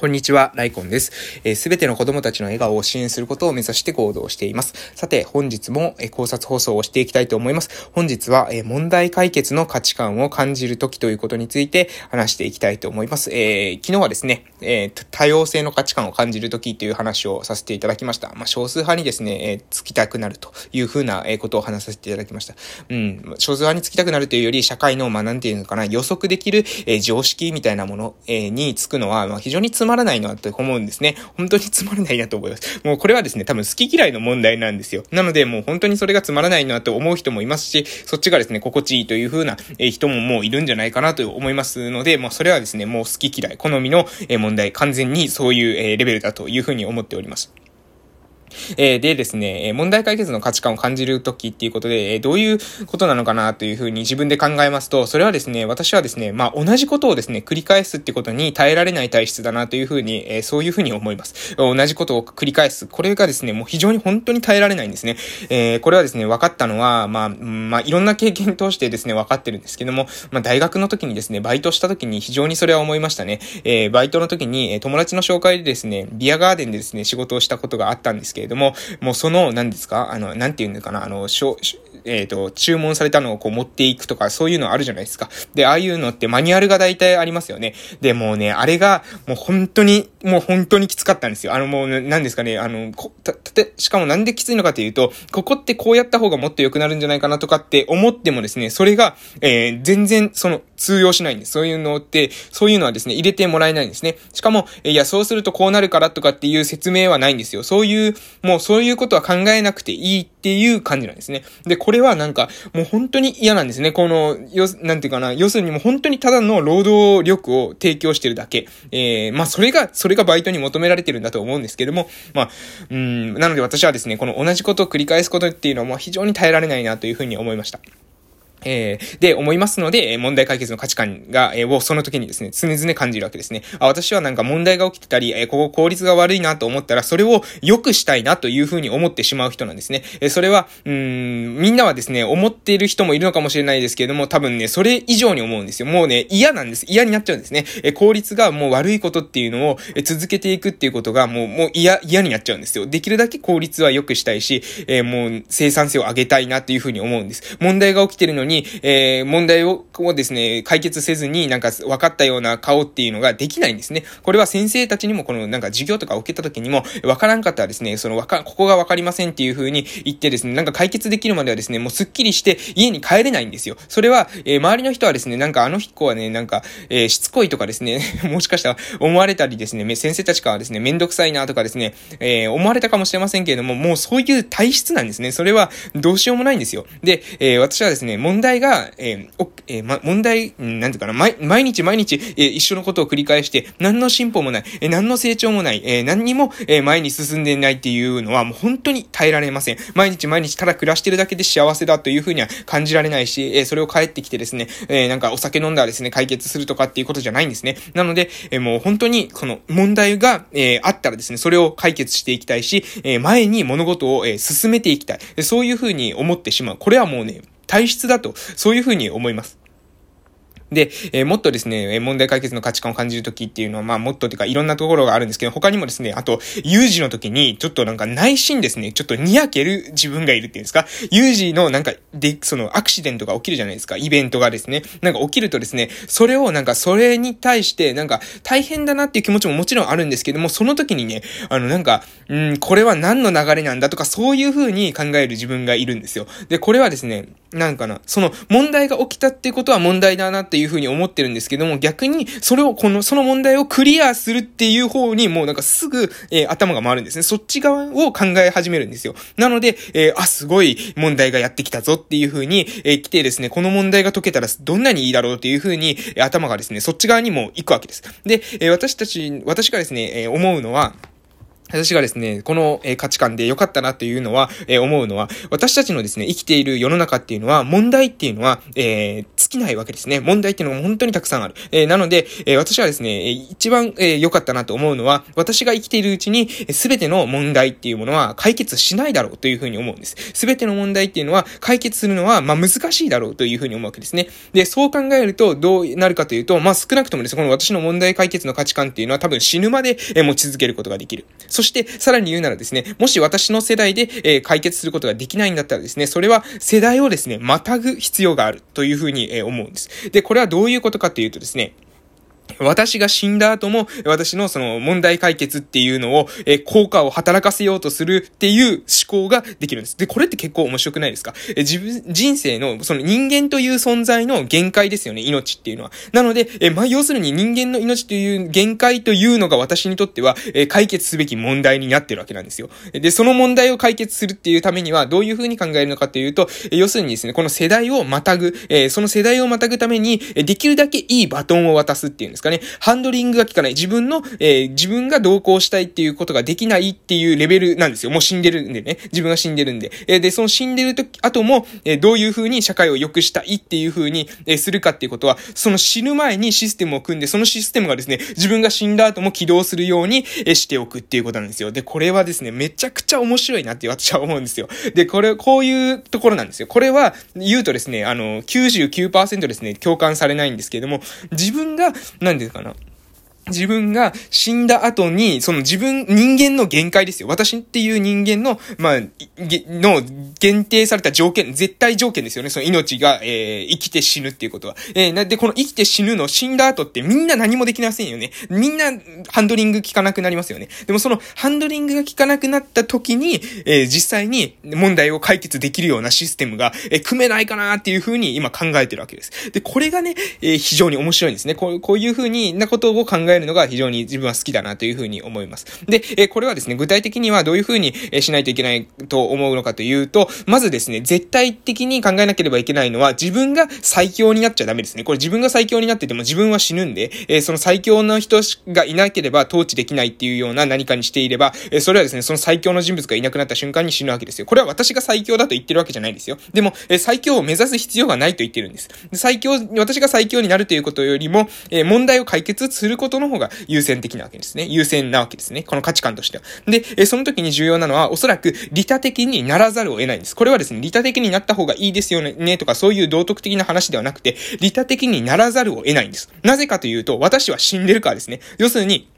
こんにちは、ライコンです。す、えー、べ、ての子供たちの笑顔を支援することを目指して行動しています。さて、本日も、えー、考察放送をしていきたいと思います。本日は、えー、問題解決の価値観を感じるときということについて話していきたいと思います。え昨日はですね、え多様性の価値観を感じるときという話をさせていただきました。まあ、少数派にですね、えつきたくなるというふうな、えことを話させていただきました。うん、少数派につきたくなるというより、社会の、まあ、なんていうのかな、予測できる、え常識みたいなもの、えにつくのは、まあ、非常につままらないなって思うんですね。本当につまらないなと思います。もうこれはですね、多分好き嫌いの問題なんですよ。なので、もう本当にそれがつまらないなと思う人もいますし、そっちがですね、心地いいという風な人ももういるんじゃないかなと思いますので、まあそれはですね、もう好き嫌い、好みの問題、完全にそういうレベルだという風に思っております。えー、でですね、問題解決の価値観を感じるときっていうことで、えー、どういうことなのかなというふうに自分で考えますと、それはですね、私はですね、まあ、同じことをですね、繰り返すってことに耐えられない体質だなというふうに、えー、そういうふうに思います。同じことを繰り返す。これがですね、もう非常に本当に耐えられないんですね。えー、これはですね、分かったのは、まあ、まあ、いろんな経験通してですね、分かってるんですけども、まあ、大学の時にですね、バイトした時に非常にそれは思いましたね。えー、バイトの時に、友達の紹介でですね、ビアガーデンでですね、仕事をしたことがあったんですけどけれども、もうその、何ですか？あの、なんて言うのかな？あの、しょ、えっ、ー、と、注文されたのをこう持っていくとか、そういうのあるじゃないですか。で、ああいうのってマニュアルが大体ありますよね。で、もうね、あれが、もう本当に、もう本当にきつかったんですよ。あの、もう、なんですかね、あの、こ、た、たて、しかもなんできついのかというと、ここってこうやった方がもっと良くなるんじゃないかなとかって思ってもですね、それが、えー、全然、その、通用しないんです。そういうのって、そういうのはですね、入れてもらえないんですね。しかも、いや、そうするとこうなるからとかっていう説明はないんですよ。そういう、もうそういうことは考えなくていいっていう感じなんですね。で、これはなんか、もう本当に嫌なんですね。この、よ、なんていうかな、要するにもう本当にただの労働力を提供してるだけ。えー、まあそれが、それそれがバイトに求められてるんだと思うんですけども、まあ、うん、なので私はですね、この同じことを繰り返すことっていうのはもう非常に耐えられないなというふうに思いました。えー、で、思いますので、問題解決の価値観が、えー、をその時にですね、常々感じるわけですね。あ、私はなんか問題が起きてたり、えー、ここ効率が悪いなと思ったら、それを良くしたいなというふうに思ってしまう人なんですね。えー、それは、うん、みんなはですね、思っている人もいるのかもしれないですけれども、多分ね、それ以上に思うんですよ。もうね、嫌なんです。嫌になっちゃうんですね。えー、効率がもう悪いことっていうのを、え、続けていくっていうことが、もう、もう嫌、嫌になっちゃうんですよ。できるだけ効率は良くしたいし、えー、もう生産性を上げたいなっていうふうに思うんです。問題が起きてるのに、にえー問題ををですね、解決せずになんか分かったような顔っていうのができないんですね。これは先生たちにもこのなんか授業とか受けた時にも分からんかったらですね、そのわか、ここが分かりませんっていう風に言ってですね、なんか解決できるまではですね、もうスッキリして家に帰れないんですよ。それは、えー、周りの人はですね、なんかあの子はね、なんか、えー、しつこいとかですね、もしかしたら思われたりですね、先生たちからですね、めんどくさいなとかですね、えー、思われたかもしれませんけれども、もうそういう体質なんですね。それはどうしようもないんですよ。で、え私はですね、問問題が、えー、えま、問題、なんていうかな、毎、日毎日、えー、一緒のことを繰り返して、何の進歩もない、えー、何の成長もない、えー、何にも、えー、前に進んでないっていうのは、もう本当に耐えられません。毎日毎日ただ暮らしてるだけで幸せだというふうには感じられないし、えー、それを帰ってきてですね、えー、なんかお酒飲んだらですね、解決するとかっていうことじゃないんですね。なので、えー、もう本当に、この問題が、えー、あったらですね、それを解決していきたいし、えー、前に物事を、えー、進めていきたい。そういうふうに思ってしまう。これはもうね、体質だと、そういうふうに思います。で、えー、もっとですね、問題解決の価値観を感じるときっていうのは、まあ、もっとっていうか、いろんなところがあるんですけど、他にもですね、あと、有事の時に、ちょっとなんか内心ですね、ちょっとにやける自分がいるっていうんですか、有事のなんか、で、その、アクシデントが起きるじゃないですか、イベントがですね、なんか起きるとですね、それをなんか、それに対して、なんか、大変だなっていう気持ちももちろんあるんですけども、その時にね、あの、なんか、うん、これは何の流れなんだとか、そういう風に考える自分がいるんですよ。で、これはですね、なんかな、その、問題が起きたってことは問題だなっていう風に思ってるんですけども、逆に、それを、この、その問題をクリアするっていう方に、もうなんかすぐ、えー、頭が回るんですね。そっち側を考え始めるんですよ。なので、えー、あ、すごい問題がやってきたぞっていう風に、えー、来てですね、この問題が解けたらどんなにいいだろうっていう風に、え、頭がですね、そっち側にも行くわけです。で、えー、私たち、私がですね、えー、思うのは、私がですね、この、え価値観で良かったなというのは、え思うのは、私たちのですね、生きている世の中っていうのは、問題っていうのは、えー、尽きないわけですね。問題っていうのも本当にたくさんある。えー、なので、えー、私はですね、一番、え良かったなと思うのは、私が生きているうちに、すべての問題っていうものは解決しないだろうというふうに思うんです。すべての問題っていうのは、解決するのは、まあ、難しいだろうというふうに思うわけですね。で、そう考えると、どうなるかというと、まあ、少なくともですね、この私の問題解決の価値観っていうのは多分死ぬまで、え持ち続けることができる。そして、さらに言うならですね、もし私の世代で、えー、解決することができないんだったらですね、それは世代をですね、またぐ必要があるというふうに、えー、思うんです。で、これはどういうことかというとですね、私が死んだ後も、私のその問題解決っていうのを、え効果を働かせようとするっていう思考ができるんです。で、これって結構面白くないですか？え自分、人生の、その人間という存在の限界ですよね、命っていうのは。なので、えまあ、要するに人間の命という限界というのが私にとっては、え解決すべき問題になってるわけなんですよ。で、その問題を解決するっていうためには、どういうふうに考えるのかというと、え要するにですね、この世代をまたぐ、えその世代をまたぐために、えできるだけいいバトンを渡すっていうんですかね。ハンドリングが効かない。自分の、えー、自分が同行したいっていうことができないっていうレベルなんですよ。もう死んでるんでね。自分が死んでるんで。えー、で、その死んでる時、後も、えー、どういう風に社会を良くしたいっていう風に、えー、するかっていうことは、その死ぬ前にシステムを組んで、そのシステムがですね、自分が死んだ後も起動するように、えー、しておくっていうことなんですよ。で、これはですね、めちゃくちゃ面白いなって私は思うんですよ。で、これ、こういうところなんですよ。これは、言うとですね、あの、99%ですね、共感されないんですけれども、自分が、なんていうかな、自分が死んだ後に、その自分、人間の限界ですよ。私っていう人間の、まあ、の限定された条件、絶対条件ですよね。その命が、えー、生きて死ぬっていうことは。えー、なで、この生きて死ぬの、死んだ後ってみんな何もできませんよね。みんなハンドリング効かなくなりますよね。でもそのハンドリングが効かなくなった時に、えー、実際に問題を解決できるようなシステムが、えー、組めないかなっていうふうに今考えてるわけです。で、これがね、えー、非常に面白いんですね。こうこういうふうになことを考えるのが非常に自分は好きだなというふうに思います。で、えこれはですね、具体的にはどういうふうにしないといけないと思うのかというと、まずですね、絶対的に考えなければいけないのは、自分が最強になっちゃダメですね。これ自分が最強になってても自分は死ぬんで、えその最強の人がいなければ統治できないっていうような何かにしていれば、えそれはですね、その最強の人物がいなくなった瞬間に死ぬわけですよ。これは私が最強だと言ってるわけじゃないですよ。でも、え最強を目指す必要がないと言ってるんです。最強、私が最強になるということよりも、え問題を解決することの方が優先的なわけですね。優先なわけですね。この価値観としては。で、えその時に重要なのは、おそらく利他的にならざるを得ないんです。これはですね、利他的になった方がいいですよね、とか、そういう道徳的な話ではなくて、利他的にならざるを得ないんです。なぜかというと、私は死んでるからですね。要するに、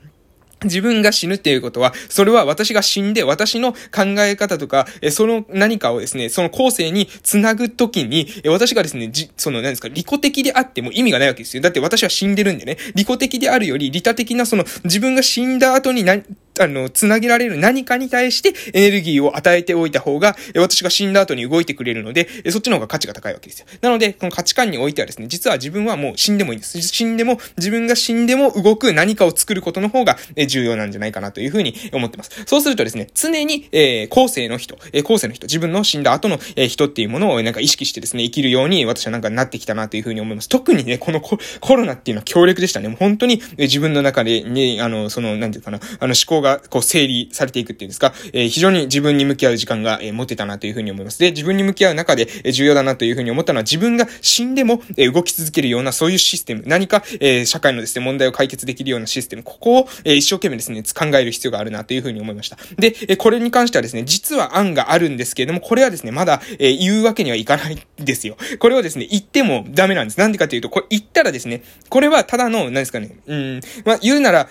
自分が死ぬっていうことは、それは私が死んで、私の考え方とか、えその何かをですね、その後世に繋ぐときに、私がですね、じ、その何ですか、利己的であっても意味がないわけですよ。だって私は死んでるんでね、利己的であるより、利他的なその自分が死んだ後に何、あの、つなげられる何かに対してエネルギーを与えておいた方が、私が死んだ後に動いてくれるので、そっちの方が価値が高いわけですよ。なので、この価値観においてはですね、実は自分はもう死んでもいいんです。死んでも、自分が死んでも動く何かを作ることの方が重要なんじゃないかなというふうに思ってます。そうするとですね、常に、えー、後世の人、えー、後世の人、自分の死んだ後の、えー、人っていうものをなんか意識してですね、生きるように私はなんかなってきたなというふうに思います。特にね、このコロナっていうのは強力でしたね。もう本当に、え自分の中でね、あの、その、なんていうかな、あの思考がこう整理されていくっていうんですか、えー、非常に自分に向き合う時間が、えー、持てたなというふうに思います。で、自分に向き合う中で、えー、重要だなというふうに思ったのは、自分が死んでも、えー、動き続けるような、そういうシステム、何か、えー、社会のですね、問題を解決できるようなシステム、ここを、えー、一生懸命ですね、考える必要があるなというふうに思いました。で、えー、これに関してはですね、実は案があるんですけれども、これはですね、まだ、えー、言うわけにはいかないんですよ。これをですね、言ってもダメなんです。なんでかというと、これ言ったらですね、これはただの、何ですかね、うん、まあ、言うなら、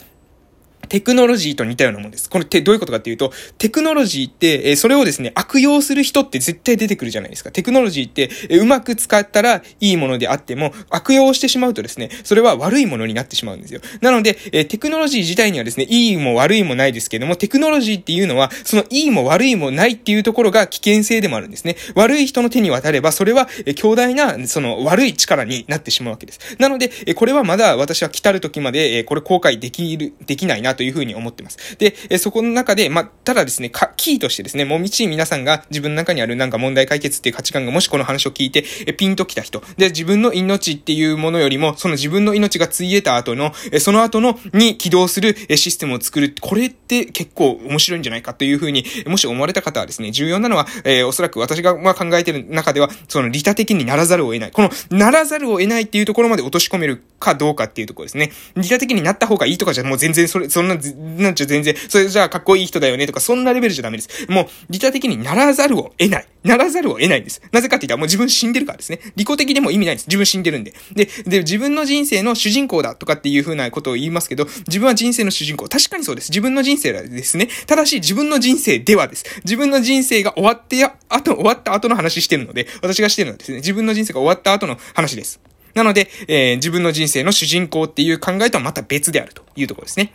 テクノロジーと似たようなものです。これってどういうことかっていうと、テクノロジーって、えそれをですね、悪用する人って絶対出てくるじゃないですか。テクノロジーって、えうまく使ったらいいものであっても、悪用してしまうとですね、それは悪いものになってしまうんですよ。なので、えテクノロジー自体にはですね、いいも悪いもないですけども、テクノロジーっていうのは、そのいいも悪いもないっていうところが危険性でもあるんですね。悪い人の手に渡れば、それは、え強大な、その悪い力になってしまうわけです。なので、えこれはまだ私は来たる時まで、えこれ後悔できる、できないなとというふうに思ってます。で、えそこの中で、まあ、ただですね、か、キーとしてですね、もみち皆さんが自分の中にあるなんか問題解決っていう価値観がもしこの話を聞いて、えピンときた人。で、自分の命っていうものよりも、その自分の命がついえた後の、えその後の、に起動するえシステムを作る。これって結構面白いんじゃないかというふうに、もし思われた方はですね、重要なのは、えー、おそらく私がまあ考えてる中では、その利他的にならざるを得ない。この、ならざるを得ないっていうところまで落とし込めるかどうかっていうところですね。利他的になった方がいいとかじゃもう全然それ、そんな、なんちゃ全然、それじゃあかっこいい人だよねとか、そんなレベルじゃダメです。もう、利他的にならざるを得ない。ならざるを得ないんです。なぜかって言ったらもう自分死んでるからですね。利己的でも意味ないです。自分死んでるんで。で、で、自分の人生の主人公だとかっていう風なことを言いますけど、自分は人生の主人公。確かにそうです。自分の人生ですね。ただし自分の人生ではです。自分の人生が終わってや、後、終わった後の話してるので、私がしてるのはですね、自分の人生が終わった後の話です。なので、えー、自分の人生の主人公っていう考えとはまた別であるというところですね。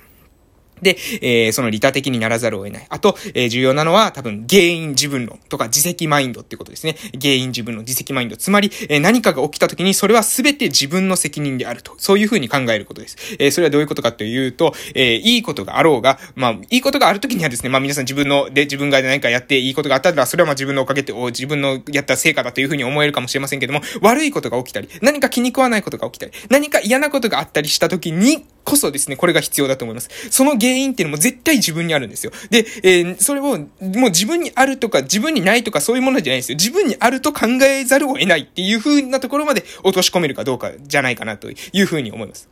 で、えー、その利他的にならざるを得ない。あと、えー、重要なのは多分原因自分論とか自責マインドってことですね。原因自分論、自責マインド。つまり、えー、何かが起きた時にそれは全て自分の責任であると。そういうふうに考えることです。えー、それはどういうことかというと、えー、いいことがあろうが、まあ、いいことがある時にはですね、まあ皆さん自分の、で、自分が何かやっていいことがあったら、それはまあ自分のおかげて、自分のやった成果だというふうに思えるかもしれませんけども、悪いことが起きたり、何か気に食わないことが起きたり、何か嫌なことがあったりした時に、こそですね、これが必要だと思います。その原因っていうのも絶対自分にあるんですよ。で、えー、それを、もう自分にあるとか、自分にないとかそういうものじゃないんですよ。自分にあると考えざるを得ないっていう風なところまで落とし込めるかどうかじゃないかなという風に思います。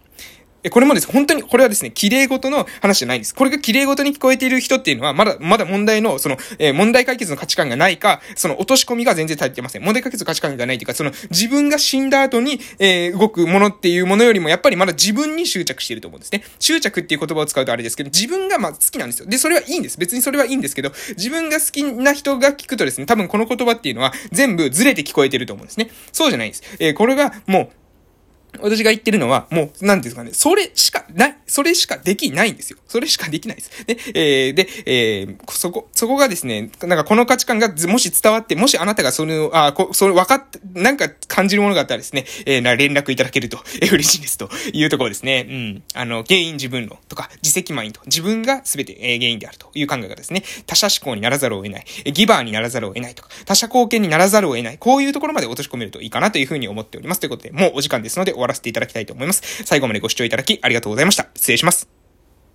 えこれもです、本当に、これはですね、綺麗事の話じゃないんです。これが綺麗事に聞こえている人っていうのは、まだ、まだ問題の、その、えー、問題解決の価値観がないか、その落とし込みが全然足りてません。問題解決の価値観がないというか、その、自分が死んだ後に、えー、動くものっていうものよりも、やっぱりまだ自分に執着していると思うんですね。執着っていう言葉を使うとあれですけど、自分がまあ好きなんですよ。で、それはいいんです。別にそれはいいんですけど、自分が好きな人が聞くとですね、多分この言葉っていうのは、全部ずれて聞こえてると思うんですね。そうじゃないです。えー、これが、もう、私が言ってるのは、もう、なんですかね、それしかない、それしかできないんですよ。それしかできないです。で、えー、で、えー、そこ、そこがですね、なんかこの価値観がもし伝わって、もしあなたがその、あ、こ、それ分かって、なんか感じるものがあったらですね、えー、な、連絡いただけると、えー、嬉しいですというところですね。うん。あの、原因自分論とか、自責マインド、自分が全て、えー、原因であるという考えがですね、他者思考にならざるを得ない、えギバーにならざるを得ないとか、他者貢献にならざるを得ない、こういうところまで落とし込めるといいかなというふうに思っております。ということで、もうお時間ですので終わらせていただきたいと思います。最後までご視聴いただきありがとうございました。失礼します。